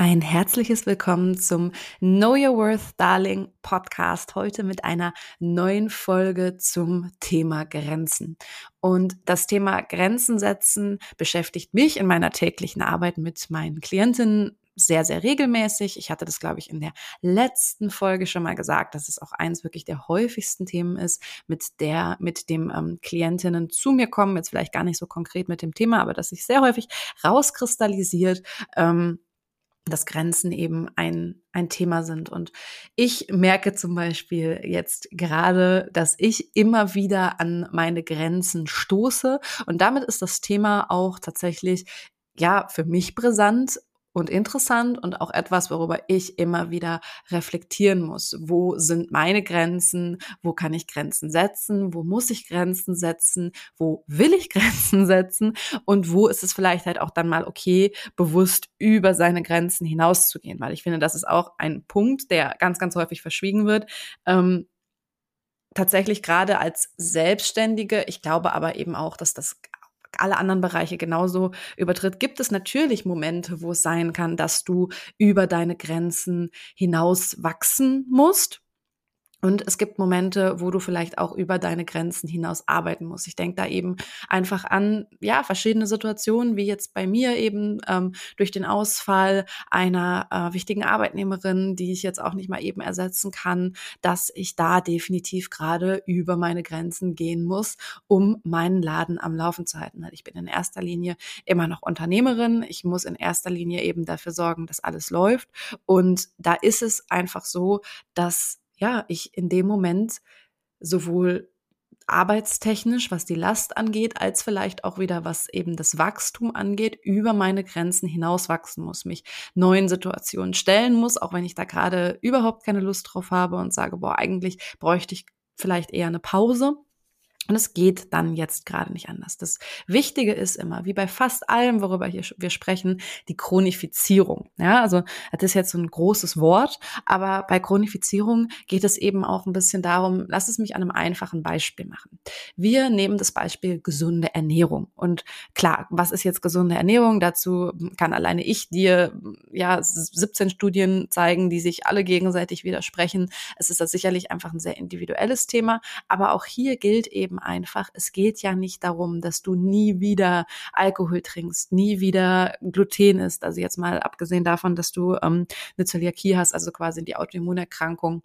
Ein herzliches Willkommen zum Know Your Worth Darling Podcast. Heute mit einer neuen Folge zum Thema Grenzen. Und das Thema Grenzen setzen beschäftigt mich in meiner täglichen Arbeit mit meinen Klientinnen sehr, sehr regelmäßig. Ich hatte das, glaube ich, in der letzten Folge schon mal gesagt, dass es auch eins wirklich der häufigsten Themen ist, mit der, mit dem ähm, Klientinnen zu mir kommen. Jetzt vielleicht gar nicht so konkret mit dem Thema, aber dass sich sehr häufig rauskristallisiert. Ähm, dass Grenzen eben ein, ein Thema sind. Und ich merke zum Beispiel jetzt gerade, dass ich immer wieder an meine Grenzen stoße. Und damit ist das Thema auch tatsächlich ja, für mich brisant, und interessant und auch etwas, worüber ich immer wieder reflektieren muss. Wo sind meine Grenzen? Wo kann ich Grenzen setzen? Wo muss ich Grenzen setzen? Wo will ich Grenzen setzen? Und wo ist es vielleicht halt auch dann mal okay, bewusst über seine Grenzen hinauszugehen? Weil ich finde, das ist auch ein Punkt, der ganz, ganz häufig verschwiegen wird. Ähm, tatsächlich gerade als Selbstständige. Ich glaube aber eben auch, dass das alle anderen Bereiche genauso übertritt, gibt es natürlich Momente, wo es sein kann, dass du über deine Grenzen hinaus wachsen musst. Und es gibt Momente, wo du vielleicht auch über deine Grenzen hinaus arbeiten musst. Ich denke da eben einfach an, ja, verschiedene Situationen, wie jetzt bei mir eben ähm, durch den Ausfall einer äh, wichtigen Arbeitnehmerin, die ich jetzt auch nicht mal eben ersetzen kann, dass ich da definitiv gerade über meine Grenzen gehen muss, um meinen Laden am Laufen zu halten. Ich bin in erster Linie immer noch Unternehmerin. Ich muss in erster Linie eben dafür sorgen, dass alles läuft. Und da ist es einfach so, dass ja, ich in dem Moment sowohl arbeitstechnisch, was die Last angeht, als vielleicht auch wieder, was eben das Wachstum angeht, über meine Grenzen hinaus wachsen muss, mich neuen Situationen stellen muss, auch wenn ich da gerade überhaupt keine Lust drauf habe und sage, boah, eigentlich bräuchte ich vielleicht eher eine Pause. Und es geht dann jetzt gerade nicht anders. Das Wichtige ist immer, wie bei fast allem, worüber hier wir sprechen, die Chronifizierung. Ja, also das ist jetzt so ein großes Wort, aber bei Chronifizierung geht es eben auch ein bisschen darum, lass es mich an einem einfachen Beispiel machen. Wir nehmen das Beispiel gesunde Ernährung. Und klar, was ist jetzt gesunde Ernährung? Dazu kann alleine ich dir ja 17 Studien zeigen, die sich alle gegenseitig widersprechen. Es ist das sicherlich einfach ein sehr individuelles Thema, aber auch hier gilt eben einfach, es geht ja nicht darum, dass du nie wieder Alkohol trinkst, nie wieder Gluten isst. Also jetzt mal abgesehen davon, dass du ähm, eine Zöliakie hast, also quasi die Autoimmunerkrankung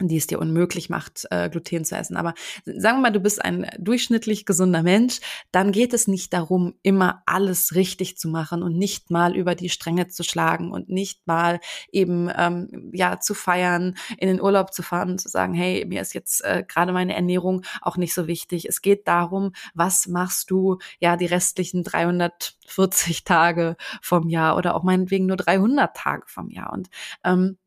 die es dir unmöglich macht, äh, Gluten zu essen. Aber sagen wir mal, du bist ein durchschnittlich gesunder Mensch, dann geht es nicht darum, immer alles richtig zu machen und nicht mal über die Stränge zu schlagen und nicht mal eben ähm, ja zu feiern, in den Urlaub zu fahren und zu sagen, hey, mir ist jetzt äh, gerade meine Ernährung auch nicht so wichtig. Es geht darum, was machst du ja die restlichen 340 Tage vom Jahr oder auch meinetwegen nur 300 Tage vom Jahr und ähm,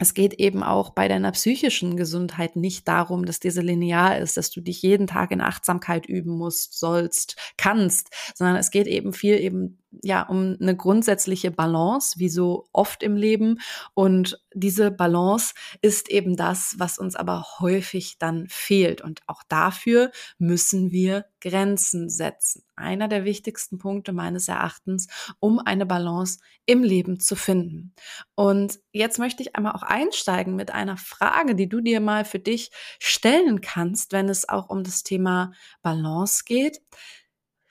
es geht eben auch bei deiner psychischen Gesundheit nicht darum, dass diese linear ist, dass du dich jeden Tag in Achtsamkeit üben musst, sollst, kannst, sondern es geht eben viel eben ja, um eine grundsätzliche Balance, wie so oft im Leben. Und diese Balance ist eben das, was uns aber häufig dann fehlt. Und auch dafür müssen wir Grenzen setzen. Einer der wichtigsten Punkte meines Erachtens, um eine Balance im Leben zu finden. Und jetzt möchte ich einmal auch einsteigen mit einer Frage, die du dir mal für dich stellen kannst, wenn es auch um das Thema Balance geht.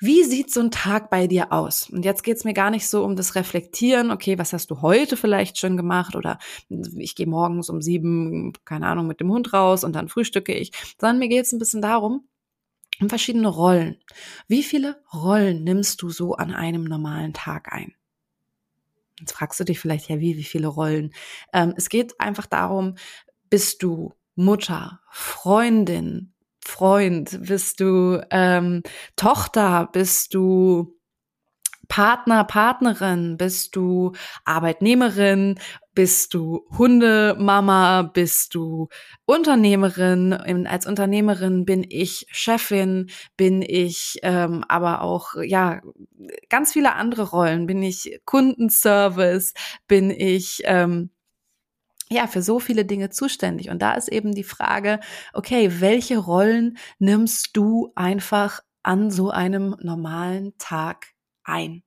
Wie sieht so ein Tag bei dir aus? Und jetzt geht's mir gar nicht so um das Reflektieren, okay, was hast du heute vielleicht schon gemacht? Oder ich gehe morgens um sieben, keine Ahnung, mit dem Hund raus und dann frühstücke ich, sondern mir geht's ein bisschen darum, um verschiedene Rollen. Wie viele Rollen nimmst du so an einem normalen Tag ein? Jetzt fragst du dich vielleicht, ja, wie, wie viele Rollen? Ähm, es geht einfach darum, bist du Mutter, Freundin, Freund? Bist du ähm, Tochter? Bist du Partner, Partnerin? Bist du Arbeitnehmerin? Bist du Hundemama? Bist du Unternehmerin? Als Unternehmerin bin ich Chefin, bin ich ähm, aber auch, ja, ganz viele andere Rollen. Bin ich Kundenservice? Bin ich ähm, ja, für so viele Dinge zuständig. Und da ist eben die Frage, okay, welche Rollen nimmst du einfach an so einem normalen Tag ein?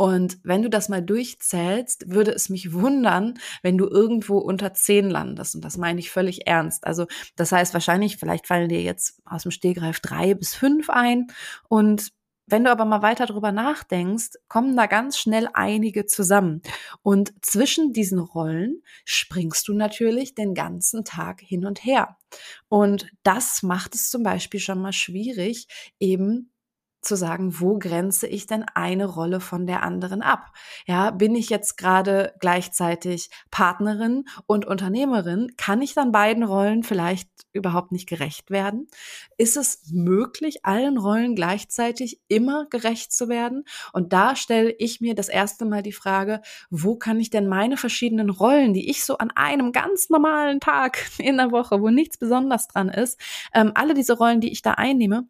Und wenn du das mal durchzählst, würde es mich wundern, wenn du irgendwo unter zehn landest. Und das meine ich völlig ernst. Also das heißt wahrscheinlich, vielleicht fallen dir jetzt aus dem Stehgreif drei bis fünf ein. Und wenn du aber mal weiter drüber nachdenkst, kommen da ganz schnell einige zusammen. Und zwischen diesen Rollen springst du natürlich den ganzen Tag hin und her. Und das macht es zum Beispiel schon mal schwierig, eben zu sagen, wo grenze ich denn eine Rolle von der anderen ab? Ja, bin ich jetzt gerade gleichzeitig Partnerin und Unternehmerin? Kann ich dann beiden Rollen vielleicht überhaupt nicht gerecht werden? Ist es möglich, allen Rollen gleichzeitig immer gerecht zu werden? Und da stelle ich mir das erste Mal die Frage, wo kann ich denn meine verschiedenen Rollen, die ich so an einem ganz normalen Tag in der Woche, wo nichts besonders dran ist, ähm, alle diese Rollen, die ich da einnehme,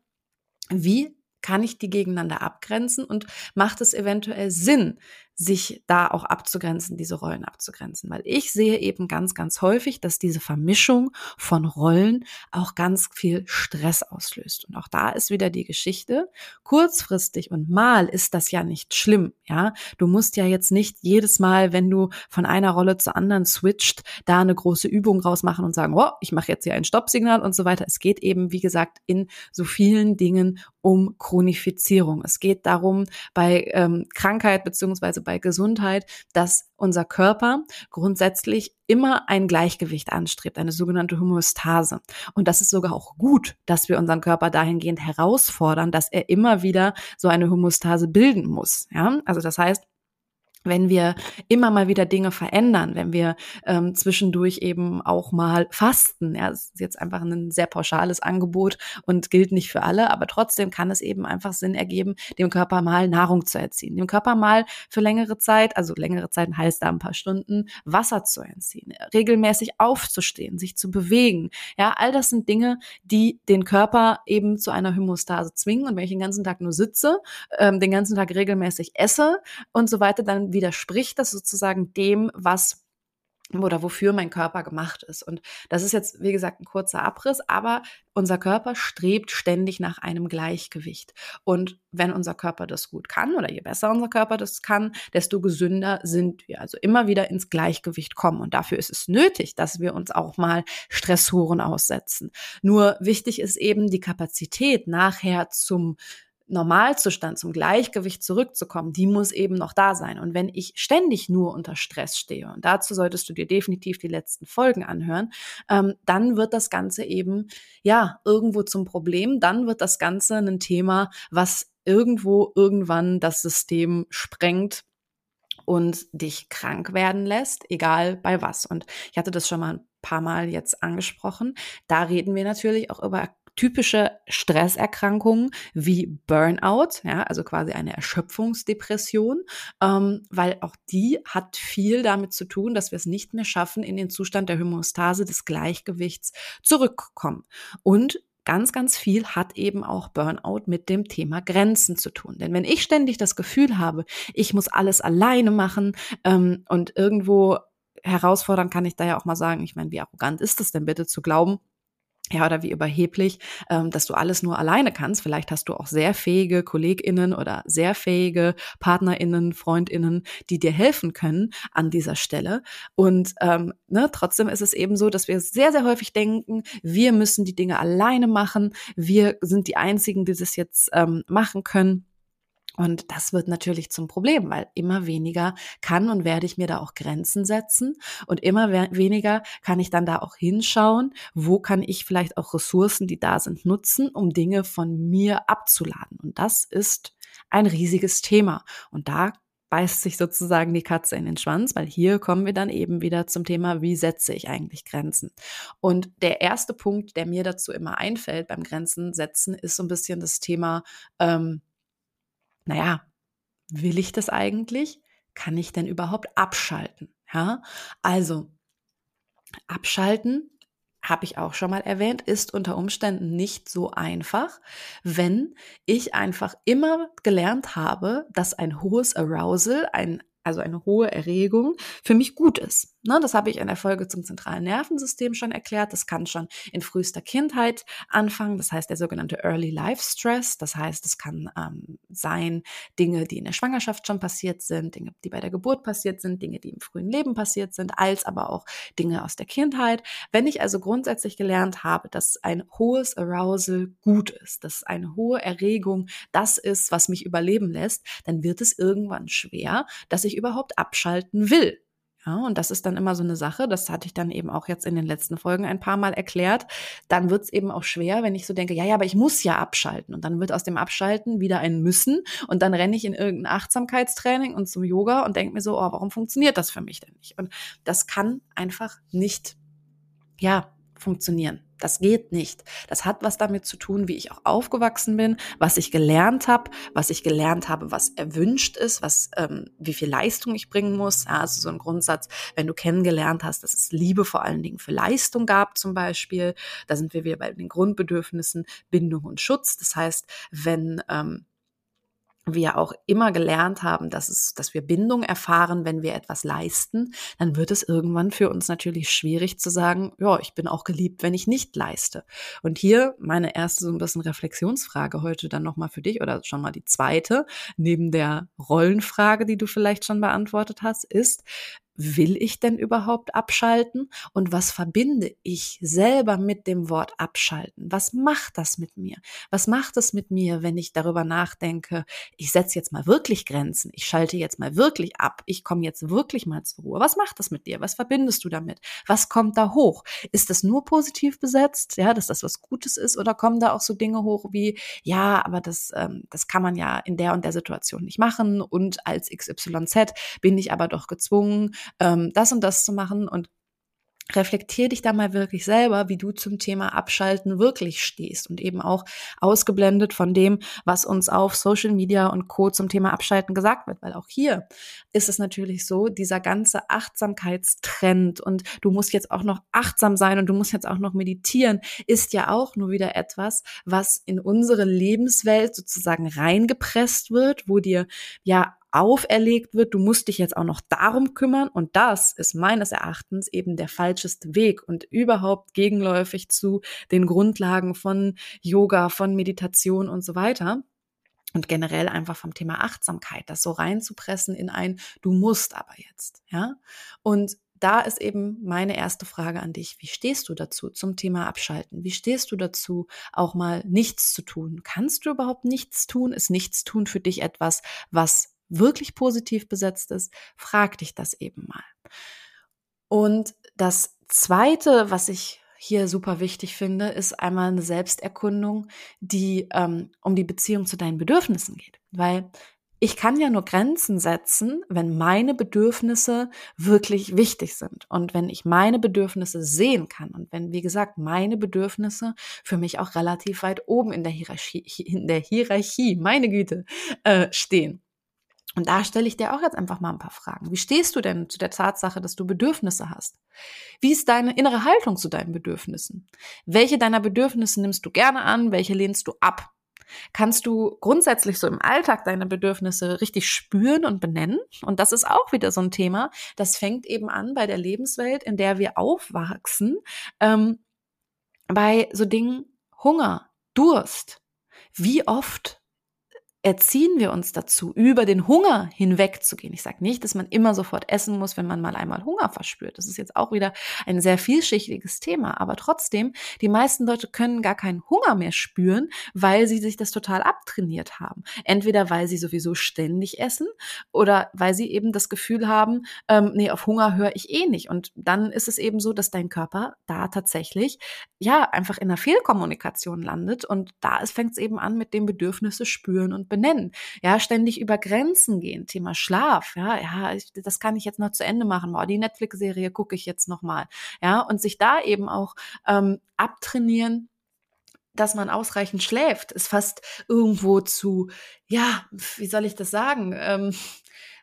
wie kann ich die gegeneinander abgrenzen und macht es eventuell Sinn, sich da auch abzugrenzen, diese Rollen abzugrenzen. Weil ich sehe eben ganz, ganz häufig, dass diese Vermischung von Rollen auch ganz viel Stress auslöst. Und auch da ist wieder die Geschichte. Kurzfristig und mal ist das ja nicht schlimm. Ja, du musst ja jetzt nicht jedes Mal, wenn du von einer Rolle zur anderen switcht, da eine große Übung rausmachen und sagen, oh, ich mache jetzt hier ein Stoppsignal und so weiter. Es geht eben, wie gesagt, in so vielen Dingen um Chronifizierung. Es geht darum, bei ähm, Krankheit beziehungsweise bei Gesundheit, dass unser Körper grundsätzlich immer ein Gleichgewicht anstrebt, eine sogenannte Homöostase. Und das ist sogar auch gut, dass wir unseren Körper dahingehend herausfordern, dass er immer wieder so eine Homöostase bilden muss. Ja, also das heißt, wenn wir immer mal wieder Dinge verändern, wenn wir ähm, zwischendurch eben auch mal fasten, ja, das ist jetzt einfach ein sehr pauschales Angebot und gilt nicht für alle, aber trotzdem kann es eben einfach Sinn ergeben, dem Körper mal Nahrung zu erziehen, dem Körper mal für längere Zeit, also längere Zeit heißt da ein paar Stunden, Wasser zu entziehen, regelmäßig aufzustehen, sich zu bewegen, ja, all das sind Dinge, die den Körper eben zu einer Homostase zwingen und wenn ich den ganzen Tag nur sitze, ähm, den ganzen Tag regelmäßig esse und so weiter, dann widerspricht das sozusagen dem, was oder wofür mein Körper gemacht ist. Und das ist jetzt, wie gesagt, ein kurzer Abriss, aber unser Körper strebt ständig nach einem Gleichgewicht. Und wenn unser Körper das gut kann oder je besser unser Körper das kann, desto gesünder sind wir. Also immer wieder ins Gleichgewicht kommen. Und dafür ist es nötig, dass wir uns auch mal Stressoren aussetzen. Nur wichtig ist eben die Kapazität nachher zum Normalzustand, zum Gleichgewicht zurückzukommen, die muss eben noch da sein. Und wenn ich ständig nur unter Stress stehe, und dazu solltest du dir definitiv die letzten Folgen anhören, ähm, dann wird das Ganze eben, ja, irgendwo zum Problem. Dann wird das Ganze ein Thema, was irgendwo irgendwann das System sprengt und dich krank werden lässt, egal bei was. Und ich hatte das schon mal ein paar Mal jetzt angesprochen. Da reden wir natürlich auch über typische Stresserkrankungen wie Burnout, ja, also quasi eine Erschöpfungsdepression, ähm, weil auch die hat viel damit zu tun, dass wir es nicht mehr schaffen, in den Zustand der Homöostase des Gleichgewichts zurückkommen. Und ganz, ganz viel hat eben auch Burnout mit dem Thema Grenzen zu tun. Denn wenn ich ständig das Gefühl habe, ich muss alles alleine machen ähm, und irgendwo herausfordern kann ich da ja auch mal sagen, ich meine, wie arrogant ist es denn bitte zu glauben, ja, oder wie überheblich, ähm, dass du alles nur alleine kannst. Vielleicht hast du auch sehr fähige KollegInnen oder sehr fähige PartnerInnen, FreundInnen, die dir helfen können an dieser Stelle. Und ähm, ne, trotzdem ist es eben so, dass wir sehr, sehr häufig denken, wir müssen die Dinge alleine machen. Wir sind die Einzigen, die das jetzt ähm, machen können. Und das wird natürlich zum Problem, weil immer weniger kann und werde ich mir da auch Grenzen setzen und immer weniger kann ich dann da auch hinschauen, wo kann ich vielleicht auch Ressourcen, die da sind, nutzen, um Dinge von mir abzuladen. Und das ist ein riesiges Thema. Und da beißt sich sozusagen die Katze in den Schwanz, weil hier kommen wir dann eben wieder zum Thema, wie setze ich eigentlich Grenzen? Und der erste Punkt, der mir dazu immer einfällt beim Grenzen setzen, ist so ein bisschen das Thema, ähm, naja, will ich das eigentlich? Kann ich denn überhaupt abschalten? Ja, also abschalten habe ich auch schon mal erwähnt, ist unter Umständen nicht so einfach, wenn ich einfach immer gelernt habe, dass ein hohes Arousal, ein, also eine hohe Erregung für mich gut ist. Ne, das habe ich in der Folge zum zentralen Nervensystem schon erklärt. Das kann schon in frühester Kindheit anfangen. Das heißt, der sogenannte Early Life Stress. Das heißt, es kann ähm, sein Dinge, die in der Schwangerschaft schon passiert sind, Dinge, die bei der Geburt passiert sind, Dinge, die im frühen Leben passiert sind, als aber auch Dinge aus der Kindheit. Wenn ich also grundsätzlich gelernt habe, dass ein hohes Arousal gut ist, dass eine hohe Erregung das ist, was mich überleben lässt, dann wird es irgendwann schwer, dass ich überhaupt abschalten will. Ja, und das ist dann immer so eine Sache, das hatte ich dann eben auch jetzt in den letzten Folgen ein paar Mal erklärt. Dann wird es eben auch schwer, wenn ich so denke, ja, ja, aber ich muss ja abschalten. Und dann wird aus dem Abschalten wieder ein Müssen. Und dann renne ich in irgendein Achtsamkeitstraining und zum Yoga und denke mir so, oh, warum funktioniert das für mich denn nicht? Und das kann einfach nicht, ja, funktionieren. Das geht nicht. Das hat was damit zu tun, wie ich auch aufgewachsen bin, was ich gelernt habe, was ich gelernt habe, was erwünscht ist, was ähm, wie viel Leistung ich bringen muss. Ja, also so ein Grundsatz, wenn du kennengelernt hast, dass es Liebe vor allen Dingen für Leistung gab, zum Beispiel, da sind wir wieder bei den Grundbedürfnissen Bindung und Schutz. Das heißt, wenn ähm, wir auch immer gelernt haben, dass es, dass wir Bindung erfahren, wenn wir etwas leisten, dann wird es irgendwann für uns natürlich schwierig zu sagen, ja, ich bin auch geliebt, wenn ich nicht leiste. Und hier meine erste so ein bisschen Reflexionsfrage heute dann nochmal für dich oder schon mal die zweite, neben der Rollenfrage, die du vielleicht schon beantwortet hast, ist, will ich denn überhaupt abschalten? Und was verbinde ich selber mit dem Wort abschalten? Was macht das mit mir? Was macht es mit mir, wenn ich darüber nachdenke, ich setze jetzt mal wirklich Grenzen, ich schalte jetzt mal wirklich ab, ich komme jetzt wirklich mal zur Ruhe. Was macht das mit dir? Was verbindest du damit? Was kommt da hoch? Ist das nur positiv besetzt, ja, dass das was Gutes ist, oder kommen da auch so Dinge hoch wie, ja, aber das, ähm, das kann man ja in der und der Situation nicht machen und als XYZ bin ich aber doch gezwungen, ähm, das und das zu machen und reflektier dich da mal wirklich selber, wie du zum Thema Abschalten wirklich stehst und eben auch ausgeblendet von dem, was uns auf Social Media und Co. zum Thema Abschalten gesagt wird, weil auch hier ist es natürlich so, dieser ganze Achtsamkeitstrend und du musst jetzt auch noch achtsam sein und du musst jetzt auch noch meditieren, ist ja auch nur wieder etwas, was in unsere Lebenswelt sozusagen reingepresst wird, wo dir ja auferlegt wird, du musst dich jetzt auch noch darum kümmern und das ist meines Erachtens eben der falscheste Weg und überhaupt gegenläufig zu den Grundlagen von Yoga, von Meditation und so weiter und generell einfach vom Thema Achtsamkeit, das so reinzupressen in ein du musst aber jetzt, ja? Und da ist eben meine erste Frage an dich. Wie stehst du dazu zum Thema Abschalten? Wie stehst du dazu, auch mal nichts zu tun? Kannst du überhaupt nichts tun? Ist nichts tun für dich etwas, was wirklich positiv besetzt ist, frag dich das eben mal. Und das zweite, was ich hier super wichtig finde, ist einmal eine Selbsterkundung, die ähm, um die Beziehung zu deinen Bedürfnissen geht. Weil ich kann ja nur Grenzen setzen, wenn meine Bedürfnisse wirklich wichtig sind und wenn ich meine Bedürfnisse sehen kann und wenn, wie gesagt, meine Bedürfnisse für mich auch relativ weit oben in der Hierarchie, in der Hierarchie, meine Güte, äh, stehen. Und da stelle ich dir auch jetzt einfach mal ein paar Fragen. Wie stehst du denn zu der Tatsache, dass du Bedürfnisse hast? Wie ist deine innere Haltung zu deinen Bedürfnissen? Welche deiner Bedürfnisse nimmst du gerne an? Welche lehnst du ab? Kannst du grundsätzlich so im Alltag deine Bedürfnisse richtig spüren und benennen? Und das ist auch wieder so ein Thema. Das fängt eben an bei der Lebenswelt, in der wir aufwachsen, ähm, bei so Dingen Hunger, Durst. Wie oft erziehen wir uns dazu, über den Hunger hinwegzugehen. Ich sage nicht, dass man immer sofort essen muss, wenn man mal einmal Hunger verspürt. Das ist jetzt auch wieder ein sehr vielschichtiges Thema. Aber trotzdem, die meisten Leute können gar keinen Hunger mehr spüren, weil sie sich das total abtrainiert haben. Entweder weil sie sowieso ständig essen oder weil sie eben das Gefühl haben, ähm, nee, auf Hunger höre ich eh nicht. Und dann ist es eben so, dass dein Körper da tatsächlich ja einfach in einer Fehlkommunikation landet. Und da fängt es eben an mit dem Bedürfnisse spüren und benennen. Ja, ständig über Grenzen gehen. Thema Schlaf. Ja, ja, ich, das kann ich jetzt noch zu Ende machen. Boah, die Netflix-Serie gucke ich jetzt noch mal. Ja, und sich da eben auch ähm, abtrainieren, dass man ausreichend schläft, ist fast irgendwo zu, ja, wie soll ich das sagen? Ähm,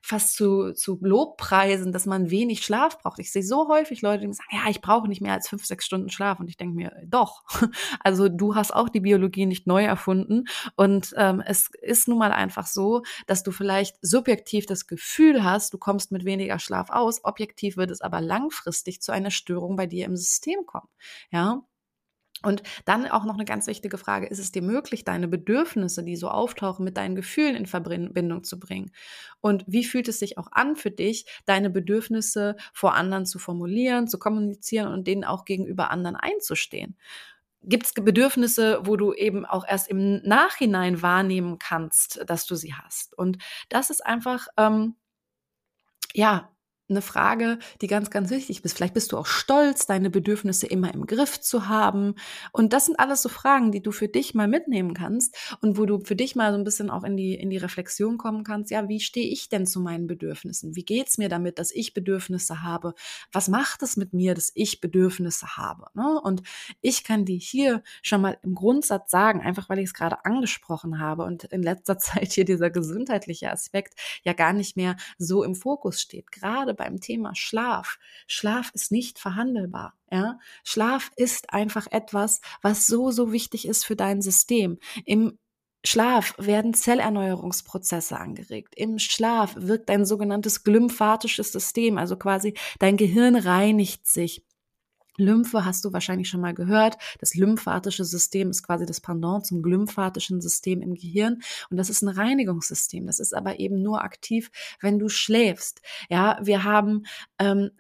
fast zu, zu Lobpreisen, dass man wenig Schlaf braucht. Ich sehe so häufig Leute, die sagen, ja, ich brauche nicht mehr als fünf, sechs Stunden Schlaf. Und ich denke mir, doch. Also du hast auch die Biologie nicht neu erfunden. Und ähm, es ist nun mal einfach so, dass du vielleicht subjektiv das Gefühl hast, du kommst mit weniger Schlaf aus. Objektiv wird es aber langfristig zu einer Störung bei dir im System kommen. Ja, und dann auch noch eine ganz wichtige Frage, ist es dir möglich, deine Bedürfnisse, die so auftauchen, mit deinen Gefühlen in Verbindung zu bringen? Und wie fühlt es sich auch an für dich, deine Bedürfnisse vor anderen zu formulieren, zu kommunizieren und denen auch gegenüber anderen einzustehen? Gibt es Bedürfnisse, wo du eben auch erst im Nachhinein wahrnehmen kannst, dass du sie hast? Und das ist einfach, ähm, ja, eine Frage, die ganz, ganz wichtig ist. Vielleicht bist du auch stolz, deine Bedürfnisse immer im Griff zu haben. Und das sind alles so Fragen, die du für dich mal mitnehmen kannst und wo du für dich mal so ein bisschen auch in die, in die Reflexion kommen kannst. Ja, wie stehe ich denn zu meinen Bedürfnissen? Wie geht's mir damit, dass ich Bedürfnisse habe? Was macht es mit mir, dass ich Bedürfnisse habe? Ne? Und ich kann dir hier schon mal im Grundsatz sagen, einfach weil ich es gerade angesprochen habe und in letzter Zeit hier dieser gesundheitliche Aspekt ja gar nicht mehr so im Fokus steht. Gerade beim Thema Schlaf. Schlaf ist nicht verhandelbar. Ja, Schlaf ist einfach etwas, was so, so wichtig ist für dein System. Im Schlaf werden Zellerneuerungsprozesse angeregt. Im Schlaf wirkt ein sogenanntes glymphatisches System, also quasi dein Gehirn reinigt sich. Lymphe hast du wahrscheinlich schon mal gehört. Das lymphatische System ist quasi das Pendant zum glymphatischen System im Gehirn. Und das ist ein Reinigungssystem. Das ist aber eben nur aktiv, wenn du schläfst. Ja, wir haben ähm,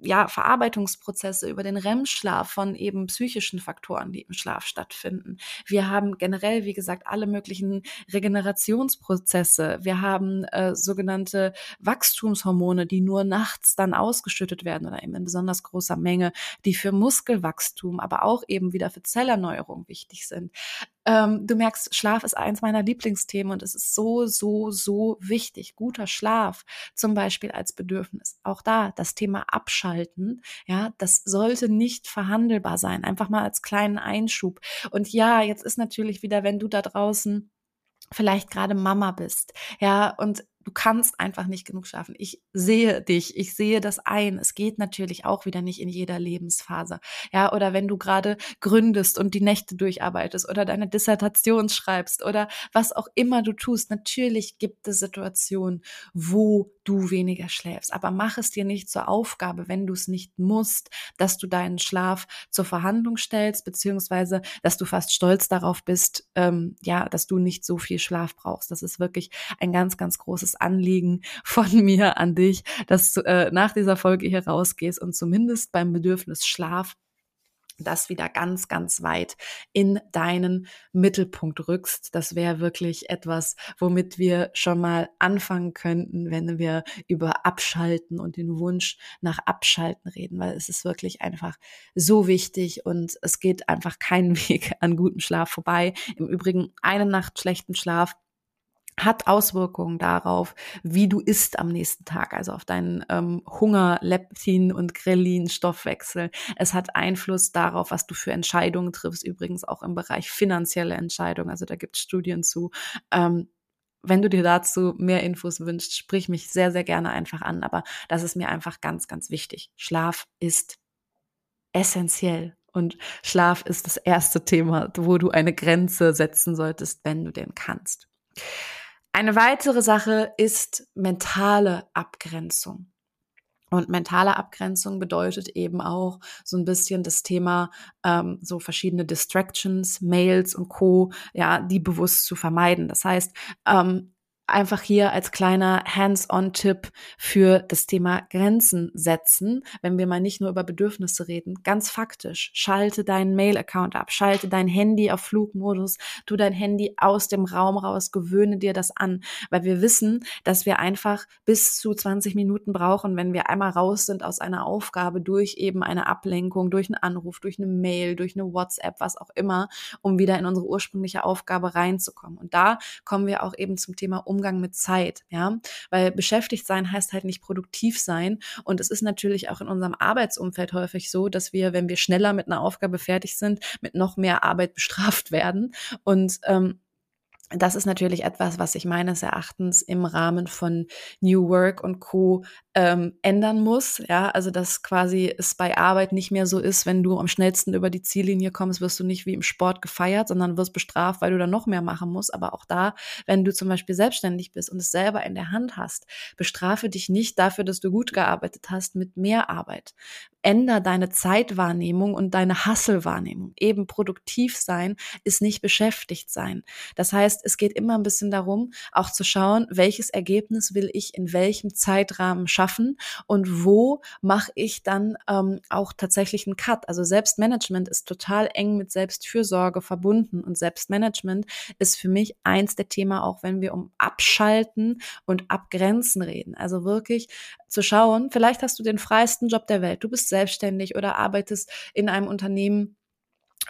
ja Verarbeitungsprozesse über den REM-Schlaf von eben psychischen Faktoren, die im Schlaf stattfinden. Wir haben generell, wie gesagt, alle möglichen Regenerationsprozesse. Wir haben äh, sogenannte Wachstumshormone, die nur nachts dann ausgeschüttet werden oder eben in besonders großer Menge, die die für Muskelwachstum, aber auch eben wieder für Zellerneuerung wichtig sind. Ähm, du merkst, Schlaf ist eins meiner Lieblingsthemen und es ist so, so, so wichtig. Guter Schlaf zum Beispiel als Bedürfnis. Auch da das Thema Abschalten, ja, das sollte nicht verhandelbar sein. Einfach mal als kleinen Einschub. Und ja, jetzt ist natürlich wieder, wenn du da draußen vielleicht gerade Mama bist, ja, und du kannst einfach nicht genug schlafen. Ich sehe dich, ich sehe das ein. Es geht natürlich auch wieder nicht in jeder Lebensphase. Ja, oder wenn du gerade gründest und die Nächte durcharbeitest oder deine Dissertation schreibst oder was auch immer du tust. Natürlich gibt es Situationen, wo du weniger schläfst. Aber mach es dir nicht zur Aufgabe, wenn du es nicht musst, dass du deinen Schlaf zur Verhandlung stellst, beziehungsweise, dass du fast stolz darauf bist, ähm, ja, dass du nicht so viel Schlaf brauchst. Das ist wirklich ein ganz, ganz großes Anliegen von mir an dich, dass du äh, nach dieser Folge hier rausgehst und zumindest beim Bedürfnis Schlaf das wieder ganz, ganz weit in deinen Mittelpunkt rückst. Das wäre wirklich etwas, womit wir schon mal anfangen könnten, wenn wir über Abschalten und den Wunsch nach Abschalten reden, weil es ist wirklich einfach so wichtig und es geht einfach keinen Weg an gutem Schlaf vorbei. Im Übrigen eine Nacht schlechten Schlaf hat Auswirkungen darauf, wie du isst am nächsten Tag, also auf deinen ähm, Hunger, Leptin und Grelin Stoffwechsel. Es hat Einfluss darauf, was du für Entscheidungen triffst, übrigens auch im Bereich finanzielle Entscheidungen. Also da gibt es Studien zu. Ähm, wenn du dir dazu mehr Infos wünschst, sprich mich sehr, sehr gerne einfach an. Aber das ist mir einfach ganz, ganz wichtig. Schlaf ist essentiell. Und Schlaf ist das erste Thema, wo du eine Grenze setzen solltest, wenn du den kannst. Eine weitere Sache ist mentale Abgrenzung. Und mentale Abgrenzung bedeutet eben auch so ein bisschen das Thema, ähm, so verschiedene Distractions, Mails und Co., ja, die bewusst zu vermeiden. Das heißt, ähm, einfach hier als kleiner Hands-on-Tipp für das Thema Grenzen setzen, wenn wir mal nicht nur über Bedürfnisse reden, ganz faktisch, schalte deinen Mail-Account ab, schalte dein Handy auf Flugmodus, tu dein Handy aus dem Raum raus, gewöhne dir das an, weil wir wissen, dass wir einfach bis zu 20 Minuten brauchen, wenn wir einmal raus sind aus einer Aufgabe durch eben eine Ablenkung, durch einen Anruf, durch eine Mail, durch eine WhatsApp, was auch immer, um wieder in unsere ursprüngliche Aufgabe reinzukommen. Und da kommen wir auch eben zum Thema um Umgang mit Zeit, ja, weil beschäftigt sein heißt halt nicht produktiv sein. Und es ist natürlich auch in unserem Arbeitsumfeld häufig so, dass wir, wenn wir schneller mit einer Aufgabe fertig sind, mit noch mehr Arbeit bestraft werden. Und ähm, das ist natürlich etwas, was sich meines Erachtens im Rahmen von New Work und Co. Ähm, ändern muss. Ja, also dass quasi es bei Arbeit nicht mehr so ist, wenn du am schnellsten über die Ziellinie kommst, wirst du nicht wie im Sport gefeiert, sondern wirst bestraft, weil du dann noch mehr machen musst. Aber auch da, wenn du zum Beispiel selbstständig bist und es selber in der Hand hast, bestrafe dich nicht dafür, dass du gut gearbeitet hast mit mehr Arbeit. Änder deine Zeitwahrnehmung und deine Hasselwahrnehmung. Eben produktiv sein ist nicht beschäftigt sein. Das heißt, heißt, es geht immer ein bisschen darum, auch zu schauen, welches Ergebnis will ich in welchem Zeitrahmen schaffen und wo mache ich dann ähm, auch tatsächlich einen Cut. Also Selbstmanagement ist total eng mit Selbstfürsorge verbunden und Selbstmanagement ist für mich eins der Themen, auch wenn wir um Abschalten und Abgrenzen reden. Also wirklich zu schauen, vielleicht hast du den freiesten Job der Welt, du bist selbstständig oder arbeitest in einem Unternehmen,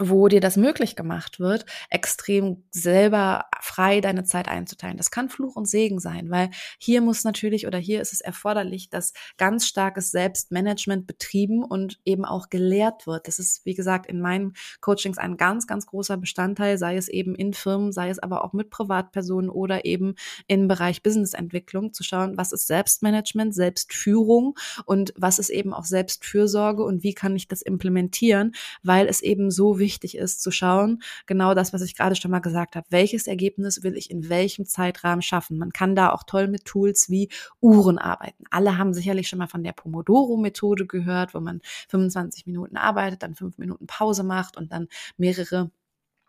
wo dir das möglich gemacht wird, extrem selber frei deine Zeit einzuteilen. Das kann Fluch und Segen sein, weil hier muss natürlich oder hier ist es erforderlich, dass ganz starkes Selbstmanagement betrieben und eben auch gelehrt wird. Das ist, wie gesagt, in meinen Coachings ein ganz, ganz großer Bestandteil, sei es eben in Firmen, sei es aber auch mit Privatpersonen oder eben im Bereich Businessentwicklung, zu schauen, was ist Selbstmanagement, Selbstführung und was ist eben auch Selbstfürsorge und wie kann ich das implementieren, weil es eben so wichtig ist, zu schauen, genau das, was ich gerade schon mal gesagt habe, welches Ergebnis will ich in welchem Zeitrahmen schaffen. Man kann da auch toll mit Tools wie Uhren arbeiten. Alle haben sicherlich schon mal von der Pomodoro-Methode gehört, wo man 25 Minuten arbeitet, dann fünf Minuten Pause macht und dann mehrere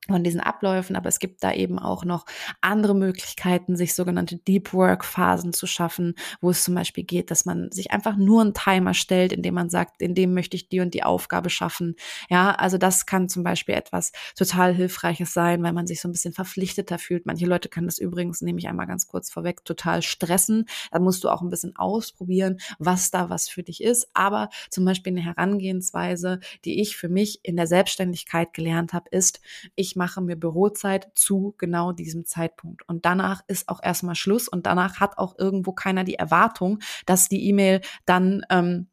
von diesen Abläufen, aber es gibt da eben auch noch andere Möglichkeiten, sich sogenannte Deep Work Phasen zu schaffen, wo es zum Beispiel geht, dass man sich einfach nur einen Timer stellt, indem man sagt, in dem möchte ich die und die Aufgabe schaffen. Ja, also das kann zum Beispiel etwas total Hilfreiches sein, weil man sich so ein bisschen verpflichteter fühlt. Manche Leute können das übrigens, nehme ich einmal ganz kurz vorweg, total stressen. Da musst du auch ein bisschen ausprobieren, was da was für dich ist. Aber zum Beispiel eine Herangehensweise, die ich für mich in der Selbstständigkeit gelernt habe, ist, ich ich mache mir Bürozeit zu genau diesem Zeitpunkt. Und danach ist auch erstmal Schluss und danach hat auch irgendwo keiner die Erwartung, dass die E-Mail dann ähm,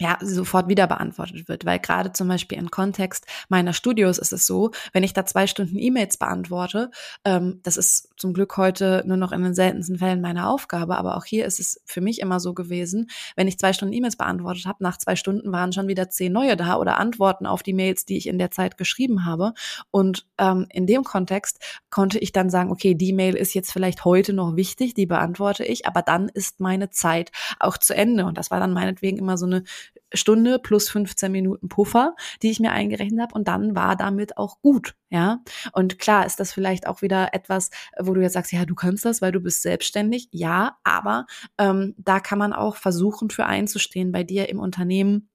ja, sofort wieder beantwortet wird. Weil gerade zum Beispiel im Kontext meiner Studios ist es so, wenn ich da zwei Stunden E-Mails beantworte, ähm, das ist zum Glück heute nur noch in den seltensten Fällen meine Aufgabe, aber auch hier ist es für mich immer so gewesen, wenn ich zwei Stunden E-Mails beantwortet habe, nach zwei Stunden waren schon wieder zehn neue da oder Antworten auf die Mails, die ich in der Zeit geschrieben habe. Und ähm, in dem Kontext konnte ich dann sagen, okay, die Mail ist jetzt vielleicht heute noch wichtig, die beantworte ich, aber dann ist meine Zeit auch zu Ende. Und das war dann meinetwegen immer so eine Stunde plus 15 Minuten Puffer, die ich mir eingerechnet habe und dann war damit auch gut, ja. Und klar ist das vielleicht auch wieder etwas, wo du jetzt sagst, ja, du kannst das, weil du bist selbstständig, ja, aber ähm, da kann man auch versuchen, für einzustehen bei dir im Unternehmen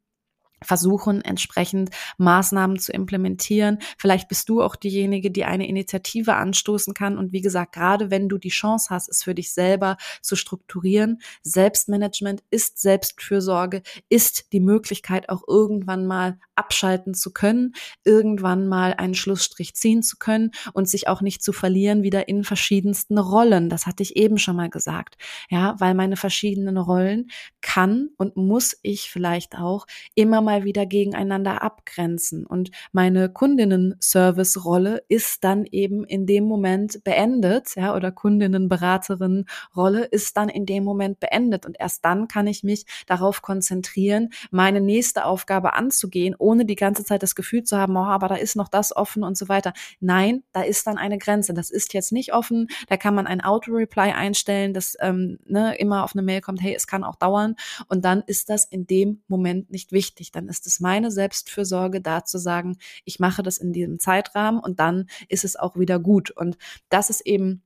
versuchen, entsprechend Maßnahmen zu implementieren. Vielleicht bist du auch diejenige, die eine Initiative anstoßen kann. Und wie gesagt, gerade wenn du die Chance hast, es für dich selber zu strukturieren, Selbstmanagement ist Selbstfürsorge, ist die Möglichkeit, auch irgendwann mal abschalten zu können, irgendwann mal einen Schlussstrich ziehen zu können und sich auch nicht zu verlieren wieder in verschiedensten Rollen. Das hatte ich eben schon mal gesagt. Ja, weil meine verschiedenen Rollen kann und muss ich vielleicht auch immer mal wieder gegeneinander abgrenzen. Und meine Kundinnen-Service-Rolle ist dann eben in dem Moment beendet, ja, oder Kundinnen-Beraterin-Rolle ist dann in dem Moment beendet. Und erst dann kann ich mich darauf konzentrieren, meine nächste Aufgabe anzugehen, ohne die ganze Zeit das Gefühl zu haben, oh, aber da ist noch das offen und so weiter. Nein, da ist dann eine Grenze. Das ist jetzt nicht offen. Da kann man ein Auto-Reply einstellen, das ähm, ne, immer auf eine Mail kommt, hey, es kann auch dauern. Und dann ist das in dem Moment nicht wichtig dann ist es meine Selbstfürsorge, da zu sagen, ich mache das in diesem Zeitrahmen und dann ist es auch wieder gut. Und das ist eben,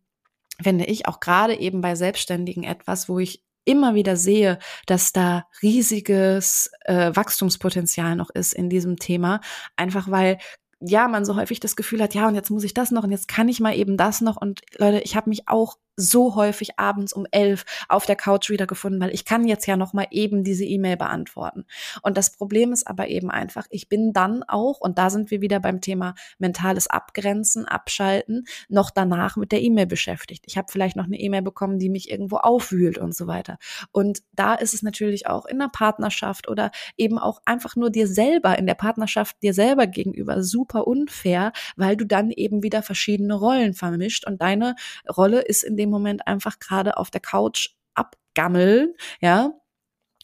finde ich, auch gerade eben bei Selbstständigen etwas, wo ich immer wieder sehe, dass da riesiges äh, Wachstumspotenzial noch ist in diesem Thema, einfach weil ja, man so häufig das Gefühl hat, ja, und jetzt muss ich das noch und jetzt kann ich mal eben das noch und Leute, ich habe mich auch so häufig abends um elf auf der Couch wiedergefunden, weil ich kann jetzt ja noch mal eben diese E-Mail beantworten. Und das Problem ist aber eben einfach, ich bin dann auch, und da sind wir wieder beim Thema mentales Abgrenzen, Abschalten, noch danach mit der E-Mail beschäftigt. Ich habe vielleicht noch eine E-Mail bekommen, die mich irgendwo aufwühlt und so weiter. Und da ist es natürlich auch in der Partnerschaft oder eben auch einfach nur dir selber in der Partnerschaft dir selber gegenüber super unfair, weil du dann eben wieder verschiedene Rollen vermischt und deine Rolle ist in dem Moment einfach gerade auf der Couch abgammeln, ja,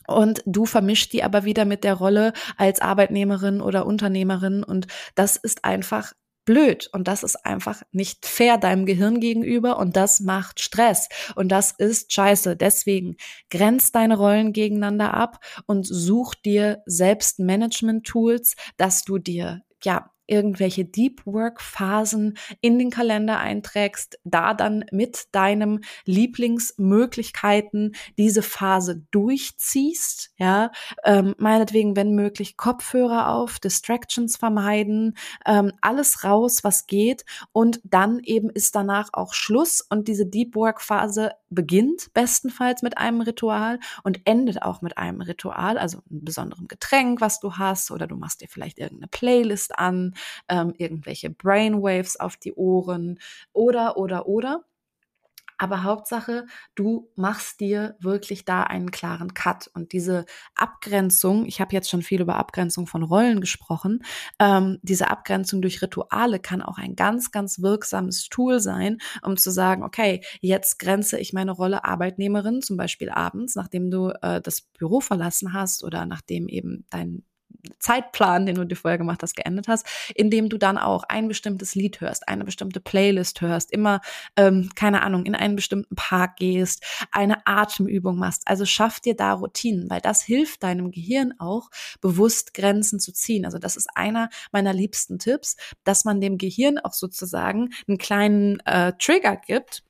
und du vermischst die aber wieder mit der Rolle als Arbeitnehmerin oder Unternehmerin und das ist einfach blöd und das ist einfach nicht fair deinem Gehirn gegenüber und das macht Stress und das ist scheiße. Deswegen grenz deine Rollen gegeneinander ab und such dir selbst Management Tools, dass du dir ja irgendwelche Deep Work Phasen in den Kalender einträgst, da dann mit deinem Lieblingsmöglichkeiten diese Phase durchziehst, ja, ähm, meinetwegen, wenn möglich, Kopfhörer auf, Distractions vermeiden, ähm, alles raus, was geht. Und dann eben ist danach auch Schluss. Und diese Deep Work Phase beginnt bestenfalls mit einem Ritual und endet auch mit einem Ritual, also einem besonderen Getränk, was du hast oder du machst dir vielleicht irgendeine Playlist an, ähm, irgendwelche Brainwaves auf die Ohren oder, oder, oder. Aber Hauptsache, du machst dir wirklich da einen klaren Cut. Und diese Abgrenzung, ich habe jetzt schon viel über Abgrenzung von Rollen gesprochen, ähm, diese Abgrenzung durch Rituale kann auch ein ganz, ganz wirksames Tool sein, um zu sagen, okay, jetzt grenze ich meine Rolle Arbeitnehmerin, zum Beispiel abends, nachdem du äh, das Büro verlassen hast oder nachdem eben dein Zeitplan, den du dir vorher gemacht hast, geendet hast, indem du dann auch ein bestimmtes Lied hörst, eine bestimmte Playlist hörst, immer, ähm, keine Ahnung, in einen bestimmten Park gehst, eine Atemübung machst. Also schaff dir da Routinen, weil das hilft deinem Gehirn auch, bewusst Grenzen zu ziehen. Also das ist einer meiner liebsten Tipps, dass man dem Gehirn auch sozusagen einen kleinen äh, Trigger gibt,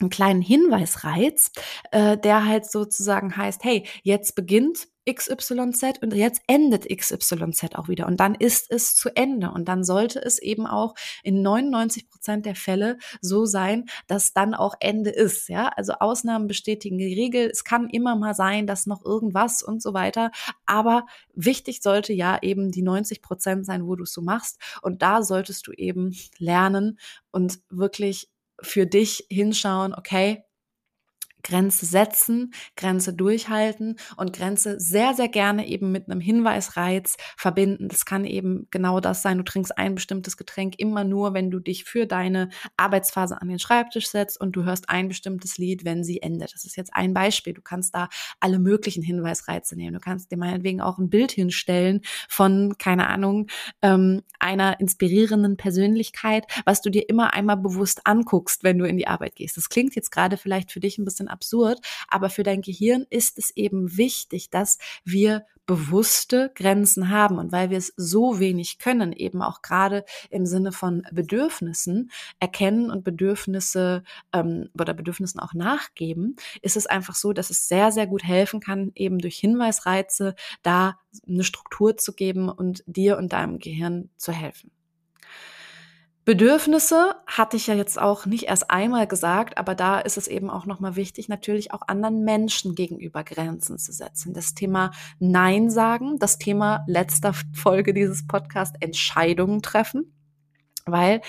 einen kleinen Hinweisreiz, äh, der halt sozusagen heißt, hey, jetzt beginnt XYZ und jetzt endet XYZ auch wieder und dann ist es zu Ende und dann sollte es eben auch in 99 Prozent der Fälle so sein, dass dann auch Ende ist, ja, also Ausnahmen bestätigen die Regel, es kann immer mal sein, dass noch irgendwas und so weiter, aber wichtig sollte ja eben die 90 Prozent sein, wo du es so machst und da solltest du eben lernen und wirklich für dich hinschauen, okay, Grenze setzen, Grenze durchhalten und Grenze sehr, sehr gerne eben mit einem Hinweisreiz verbinden. Das kann eben genau das sein. Du trinkst ein bestimmtes Getränk immer nur, wenn du dich für deine Arbeitsphase an den Schreibtisch setzt und du hörst ein bestimmtes Lied, wenn sie endet. Das ist jetzt ein Beispiel. Du kannst da alle möglichen Hinweisreize nehmen. Du kannst dir meinetwegen auch ein Bild hinstellen von, keine Ahnung, ähm, einer inspirierenden Persönlichkeit, was du dir immer einmal bewusst anguckst, wenn du in die Arbeit gehst. Das klingt jetzt gerade vielleicht für dich ein bisschen absurd, aber für dein Gehirn ist es eben wichtig, dass wir bewusste Grenzen haben. Und weil wir es so wenig können, eben auch gerade im Sinne von Bedürfnissen erkennen und Bedürfnisse ähm, oder Bedürfnissen auch nachgeben, ist es einfach so, dass es sehr, sehr gut helfen kann, eben durch Hinweisreize da eine Struktur zu geben und dir und deinem Gehirn zu helfen. Bedürfnisse hatte ich ja jetzt auch nicht erst einmal gesagt, aber da ist es eben auch nochmal wichtig, natürlich auch anderen Menschen gegenüber Grenzen zu setzen. Das Thema Nein sagen, das Thema letzter Folge dieses Podcasts Entscheidungen treffen. Weil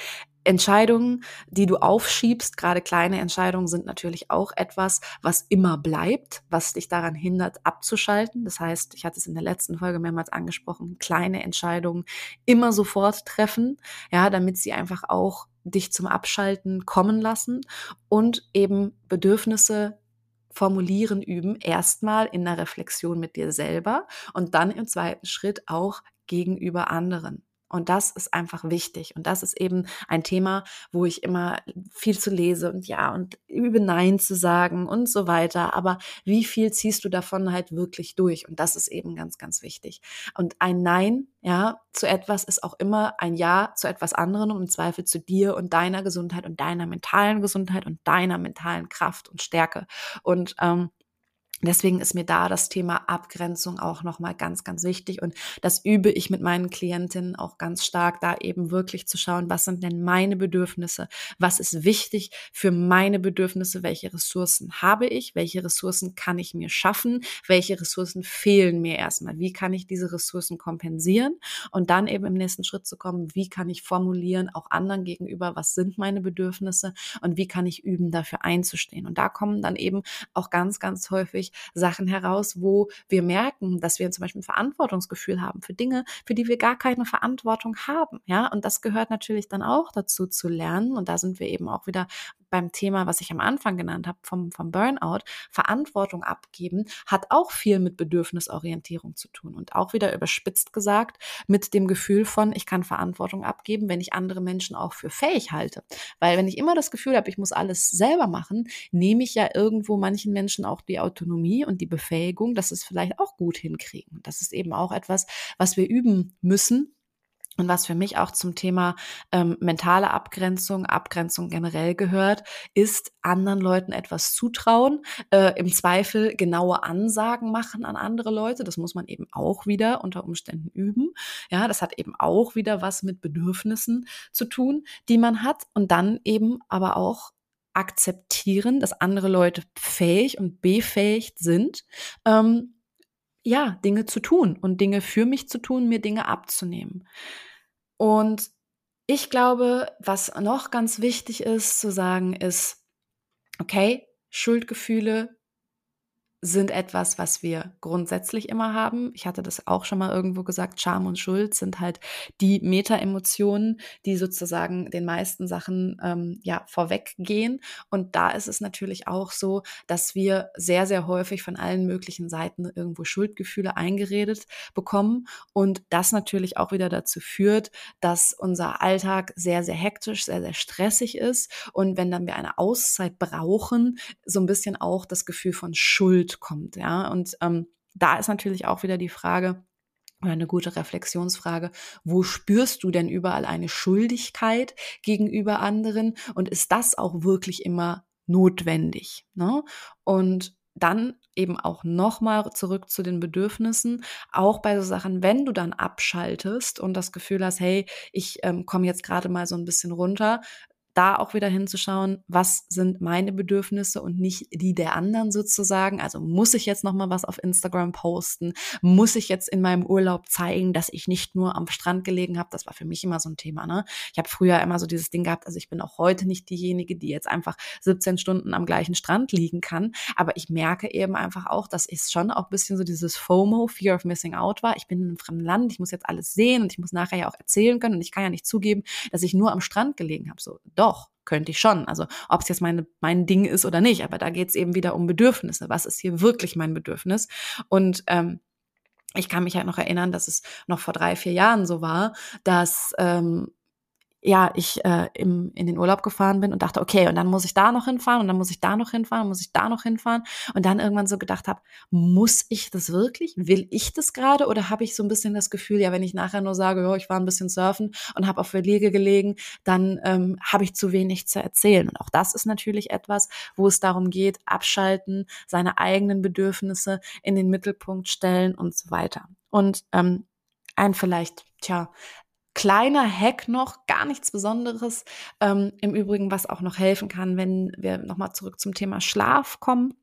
Entscheidungen, die du aufschiebst, gerade kleine Entscheidungen sind natürlich auch etwas, was immer bleibt, was dich daran hindert, abzuschalten. Das heißt, ich hatte es in der letzten Folge mehrmals angesprochen, kleine Entscheidungen immer sofort treffen, ja, damit sie einfach auch dich zum Abschalten kommen lassen und eben Bedürfnisse formulieren üben, erstmal in der Reflexion mit dir selber und dann im zweiten Schritt auch gegenüber anderen. Und das ist einfach wichtig. Und das ist eben ein Thema, wo ich immer viel zu lese und ja, und übe Nein zu sagen und so weiter. Aber wie viel ziehst du davon halt wirklich durch? Und das ist eben ganz, ganz wichtig. Und ein Nein, ja, zu etwas ist auch immer ein Ja zu etwas anderem und im Zweifel zu dir und deiner Gesundheit und deiner mentalen Gesundheit und deiner mentalen Kraft und Stärke. Und ähm, Deswegen ist mir da das Thema Abgrenzung auch nochmal ganz, ganz wichtig. Und das übe ich mit meinen Klientinnen auch ganz stark, da eben wirklich zu schauen, was sind denn meine Bedürfnisse? Was ist wichtig für meine Bedürfnisse? Welche Ressourcen habe ich? Welche Ressourcen kann ich mir schaffen? Welche Ressourcen fehlen mir erstmal? Wie kann ich diese Ressourcen kompensieren? Und dann eben im nächsten Schritt zu kommen, wie kann ich formulieren, auch anderen gegenüber, was sind meine Bedürfnisse? Und wie kann ich üben, dafür einzustehen? Und da kommen dann eben auch ganz, ganz häufig Sachen heraus, wo wir merken, dass wir zum Beispiel ein Verantwortungsgefühl haben für Dinge, für die wir gar keine Verantwortung haben. Ja, und das gehört natürlich dann auch dazu zu lernen. Und da sind wir eben auch wieder beim Thema, was ich am Anfang genannt habe, vom, vom Burnout, Verantwortung abgeben, hat auch viel mit Bedürfnisorientierung zu tun. Und auch wieder überspitzt gesagt, mit dem Gefühl von, ich kann Verantwortung abgeben, wenn ich andere Menschen auch für fähig halte. Weil wenn ich immer das Gefühl habe, ich muss alles selber machen, nehme ich ja irgendwo manchen Menschen auch die Autonomie und die Befähigung, dass es vielleicht auch gut hinkriegen. Das ist eben auch etwas, was wir üben müssen, und was für mich auch zum Thema ähm, mentale Abgrenzung, Abgrenzung generell gehört, ist anderen Leuten etwas zutrauen, äh, im Zweifel genaue Ansagen machen an andere Leute. Das muss man eben auch wieder unter Umständen üben. Ja, das hat eben auch wieder was mit Bedürfnissen zu tun, die man hat. Und dann eben aber auch akzeptieren, dass andere Leute fähig und befähigt sind, ähm, ja, Dinge zu tun und Dinge für mich zu tun, mir Dinge abzunehmen. Und ich glaube, was noch ganz wichtig ist zu sagen, ist, okay, Schuldgefühle sind etwas, was wir grundsätzlich immer haben. Ich hatte das auch schon mal irgendwo gesagt. Scham und Schuld sind halt die Meta-Emotionen, die sozusagen den meisten Sachen ähm, ja vorweggehen. Und da ist es natürlich auch so, dass wir sehr, sehr häufig von allen möglichen Seiten irgendwo Schuldgefühle eingeredet bekommen und das natürlich auch wieder dazu führt, dass unser Alltag sehr, sehr hektisch, sehr, sehr stressig ist. Und wenn dann wir eine Auszeit brauchen, so ein bisschen auch das Gefühl von Schuld Bild kommt, ja. Und ähm, da ist natürlich auch wieder die Frage, oder eine gute Reflexionsfrage, wo spürst du denn überall eine Schuldigkeit gegenüber anderen und ist das auch wirklich immer notwendig? Ne? Und dann eben auch nochmal zurück zu den Bedürfnissen, auch bei so Sachen, wenn du dann abschaltest und das Gefühl hast, hey, ich ähm, komme jetzt gerade mal so ein bisschen runter, da auch wieder hinzuschauen, was sind meine Bedürfnisse und nicht die der anderen sozusagen. Also muss ich jetzt noch mal was auf Instagram posten? Muss ich jetzt in meinem Urlaub zeigen, dass ich nicht nur am Strand gelegen habe? Das war für mich immer so ein Thema. Ne? Ich habe früher immer so dieses Ding gehabt. Also ich bin auch heute nicht diejenige, die jetzt einfach 17 Stunden am gleichen Strand liegen kann. Aber ich merke eben einfach auch, dass es schon auch ein bisschen so dieses FOMO, Fear of Missing Out war. Ich bin in einem fremden Land, ich muss jetzt alles sehen und ich muss nachher ja auch erzählen können und ich kann ja nicht zugeben, dass ich nur am Strand gelegen habe. So, doch könnte ich schon. Also ob es jetzt meine, mein Ding ist oder nicht, aber da geht es eben wieder um Bedürfnisse. Was ist hier wirklich mein Bedürfnis? Und ähm, ich kann mich halt noch erinnern, dass es noch vor drei, vier Jahren so war, dass ähm, ja, ich äh, im, in den Urlaub gefahren bin und dachte, okay, und dann muss ich da noch hinfahren und dann muss ich da noch hinfahren, muss ich da noch hinfahren und dann irgendwann so gedacht habe, muss ich das wirklich? Will ich das gerade oder habe ich so ein bisschen das Gefühl, ja, wenn ich nachher nur sage, ja, ich war ein bisschen surfen und habe auf der Liege gelegen, dann ähm, habe ich zu wenig zu erzählen. Und auch das ist natürlich etwas, wo es darum geht, abschalten, seine eigenen Bedürfnisse in den Mittelpunkt stellen und so weiter. Und ähm, ein vielleicht, tja, kleiner Hack noch, gar nichts Besonderes. Ähm, Im Übrigen, was auch noch helfen kann, wenn wir nochmal zurück zum Thema Schlaf kommen.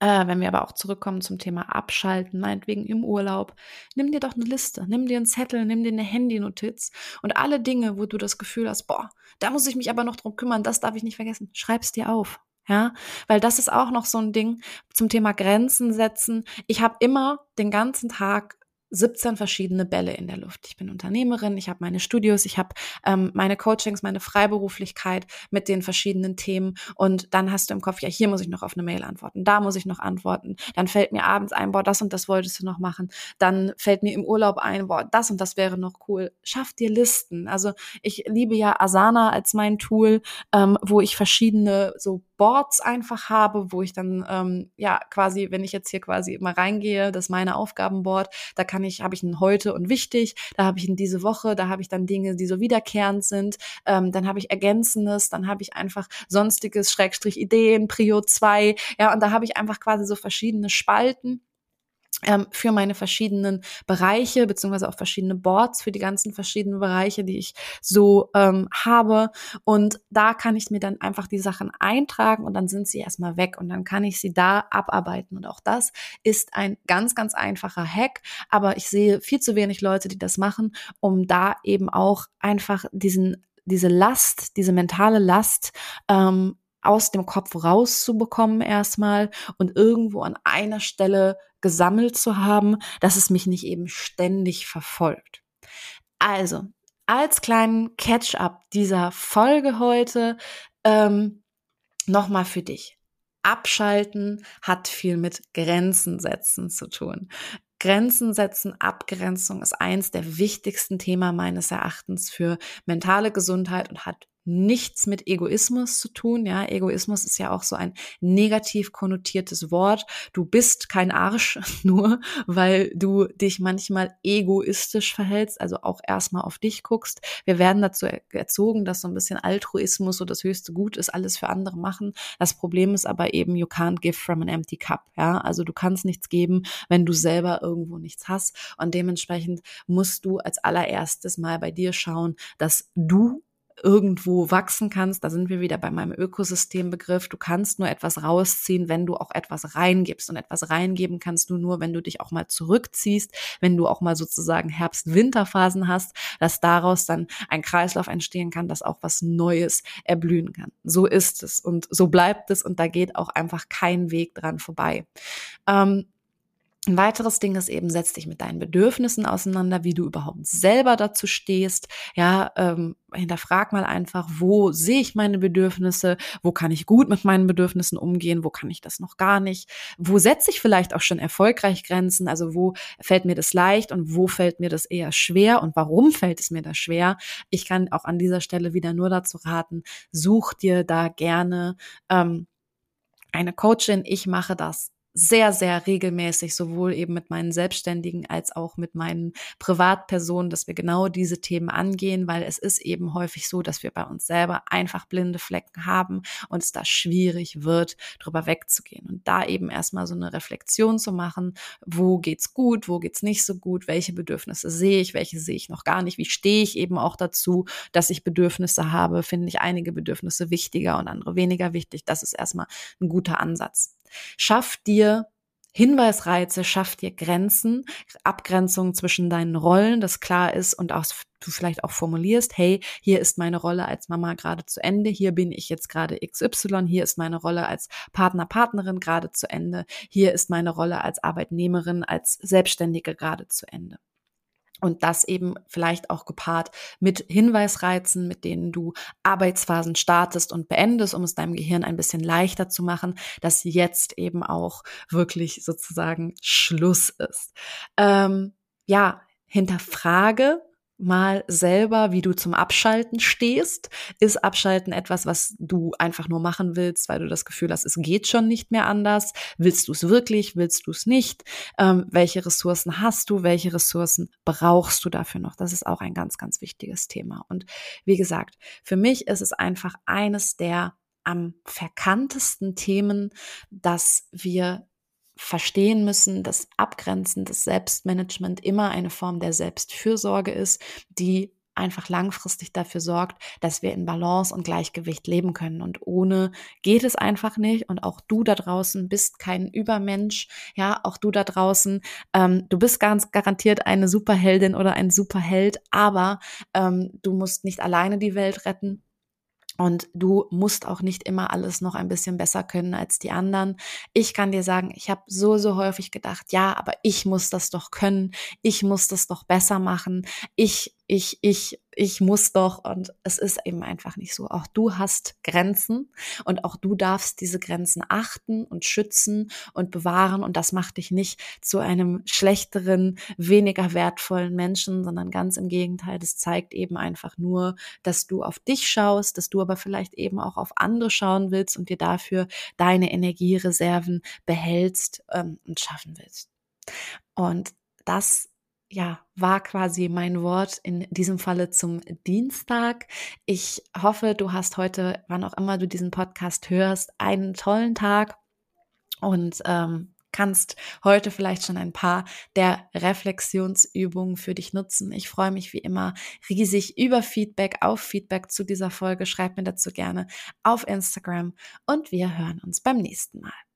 Äh, wenn wir aber auch zurückkommen zum Thema Abschalten, meinetwegen im Urlaub, nimm dir doch eine Liste, nimm dir einen Zettel, nimm dir eine Handynotiz und alle Dinge, wo du das Gefühl hast, boah, da muss ich mich aber noch drum kümmern, das darf ich nicht vergessen, schreib's dir auf. Ja, weil das ist auch noch so ein Ding zum Thema Grenzen setzen. Ich habe immer den ganzen Tag 17 verschiedene Bälle in der Luft. Ich bin Unternehmerin, ich habe meine Studios, ich habe ähm, meine Coachings, meine Freiberuflichkeit mit den verschiedenen Themen und dann hast du im Kopf, ja, hier muss ich noch auf eine Mail antworten, da muss ich noch antworten. Dann fällt mir abends ein, boah, das und das wolltest du noch machen. Dann fällt mir im Urlaub ein, boah, das und das wäre noch cool. Schaff dir Listen. Also ich liebe ja Asana als mein Tool, ähm, wo ich verschiedene so Boards einfach habe, wo ich dann ähm, ja quasi, wenn ich jetzt hier quasi immer reingehe, das meine Aufgabenboard, da kann kann ich, habe ich ein heute und wichtig, da habe ich in diese Woche, da habe ich dann Dinge, die so wiederkehrend sind, ähm, dann habe ich Ergänzendes, dann habe ich einfach sonstiges, Schrägstrich Ideen, Prio 2, ja, und da habe ich einfach quasi so verschiedene Spalten für meine verschiedenen Bereiche, beziehungsweise auch verschiedene Boards für die ganzen verschiedenen Bereiche, die ich so ähm, habe. Und da kann ich mir dann einfach die Sachen eintragen und dann sind sie erstmal weg und dann kann ich sie da abarbeiten. Und auch das ist ein ganz, ganz einfacher Hack. Aber ich sehe viel zu wenig Leute, die das machen, um da eben auch einfach diesen diese Last, diese mentale Last ähm, aus dem Kopf rauszubekommen erstmal und irgendwo an einer Stelle gesammelt zu haben, dass es mich nicht eben ständig verfolgt. Also, als kleinen Catch-up dieser Folge heute ähm, nochmal für dich. Abschalten hat viel mit Grenzen setzen zu tun. Grenzen setzen, Abgrenzung ist eins der wichtigsten Themen meines Erachtens für mentale Gesundheit und hat nichts mit Egoismus zu tun. Ja, Egoismus ist ja auch so ein negativ konnotiertes Wort. Du bist kein Arsch, nur weil du dich manchmal egoistisch verhältst, also auch erstmal auf dich guckst. Wir werden dazu erzogen, dass so ein bisschen Altruismus so das höchste Gut ist, alles für andere machen. Das Problem ist aber eben, you can't give from an empty cup. Ja, also du kannst nichts geben, wenn du selber irgendwo nichts hast. Und dementsprechend musst du als allererstes mal bei dir schauen, dass du irgendwo wachsen kannst. Da sind wir wieder bei meinem Ökosystembegriff. Du kannst nur etwas rausziehen, wenn du auch etwas reingibst. Und etwas reingeben kannst du nur, wenn du dich auch mal zurückziehst, wenn du auch mal sozusagen Herbst-Winterphasen hast, dass daraus dann ein Kreislauf entstehen kann, dass auch was Neues erblühen kann. So ist es und so bleibt es und da geht auch einfach kein Weg dran vorbei. Ähm, ein weiteres Ding ist eben, setz dich mit deinen Bedürfnissen auseinander, wie du überhaupt selber dazu stehst. Ja, ähm, hinterfrag mal einfach, wo sehe ich meine Bedürfnisse, wo kann ich gut mit meinen Bedürfnissen umgehen, wo kann ich das noch gar nicht, wo setze ich vielleicht auch schon erfolgreich Grenzen, also wo fällt mir das leicht und wo fällt mir das eher schwer und warum fällt es mir da schwer. Ich kann auch an dieser Stelle wieder nur dazu raten, such dir da gerne ähm, eine Coachin. Ich mache das sehr, sehr regelmäßig, sowohl eben mit meinen Selbstständigen als auch mit meinen Privatpersonen, dass wir genau diese Themen angehen, weil es ist eben häufig so, dass wir bei uns selber einfach blinde Flecken haben und es da schwierig wird, drüber wegzugehen. Und da eben erstmal so eine Reflexion zu machen, wo geht's gut, wo geht's nicht so gut, welche Bedürfnisse sehe ich, welche sehe ich noch gar nicht, wie stehe ich eben auch dazu, dass ich Bedürfnisse habe, finde ich einige Bedürfnisse wichtiger und andere weniger wichtig. Das ist erstmal ein guter Ansatz. Schaff dir Hinweisreize, schaff dir Grenzen, Abgrenzungen zwischen deinen Rollen, das klar ist und auch du vielleicht auch formulierst, hey, hier ist meine Rolle als Mama gerade zu Ende, hier bin ich jetzt gerade XY, hier ist meine Rolle als Partner, Partnerin gerade zu Ende, hier ist meine Rolle als Arbeitnehmerin, als Selbstständige gerade zu Ende. Und das eben vielleicht auch gepaart mit Hinweisreizen, mit denen du Arbeitsphasen startest und beendest, um es deinem Gehirn ein bisschen leichter zu machen, dass jetzt eben auch wirklich sozusagen Schluss ist. Ähm, ja, hinterfrage mal selber, wie du zum Abschalten stehst. Ist Abschalten etwas, was du einfach nur machen willst, weil du das Gefühl hast, es geht schon nicht mehr anders? Willst du es wirklich? Willst du es nicht? Ähm, welche Ressourcen hast du? Welche Ressourcen brauchst du dafür noch? Das ist auch ein ganz, ganz wichtiges Thema. Und wie gesagt, für mich ist es einfach eines der am verkanntesten Themen, dass wir verstehen müssen, dass Abgrenzen, das Selbstmanagement immer eine Form der Selbstfürsorge ist, die einfach langfristig dafür sorgt, dass wir in Balance und Gleichgewicht leben können. Und ohne geht es einfach nicht. Und auch du da draußen bist kein Übermensch. Ja, auch du da draußen, ähm, du bist ganz garantiert eine Superheldin oder ein Superheld, aber ähm, du musst nicht alleine die Welt retten. Und du musst auch nicht immer alles noch ein bisschen besser können als die anderen. Ich kann dir sagen, ich habe so, so häufig gedacht, ja, aber ich muss das doch können, ich muss das doch besser machen, ich ich, ich, ich muss doch und es ist eben einfach nicht so. Auch du hast Grenzen und auch du darfst diese Grenzen achten und schützen und bewahren und das macht dich nicht zu einem schlechteren, weniger wertvollen Menschen, sondern ganz im Gegenteil. Das zeigt eben einfach nur, dass du auf dich schaust, dass du aber vielleicht eben auch auf andere schauen willst und dir dafür deine Energiereserven behältst ähm, und schaffen willst. Und das ja, war quasi mein Wort in diesem Falle zum Dienstag. Ich hoffe, du hast heute, wann auch immer du diesen Podcast hörst, einen tollen Tag und ähm, kannst heute vielleicht schon ein paar der Reflexionsübungen für dich nutzen. Ich freue mich wie immer riesig über Feedback, auf Feedback zu dieser Folge. Schreib mir dazu gerne auf Instagram und wir hören uns beim nächsten Mal.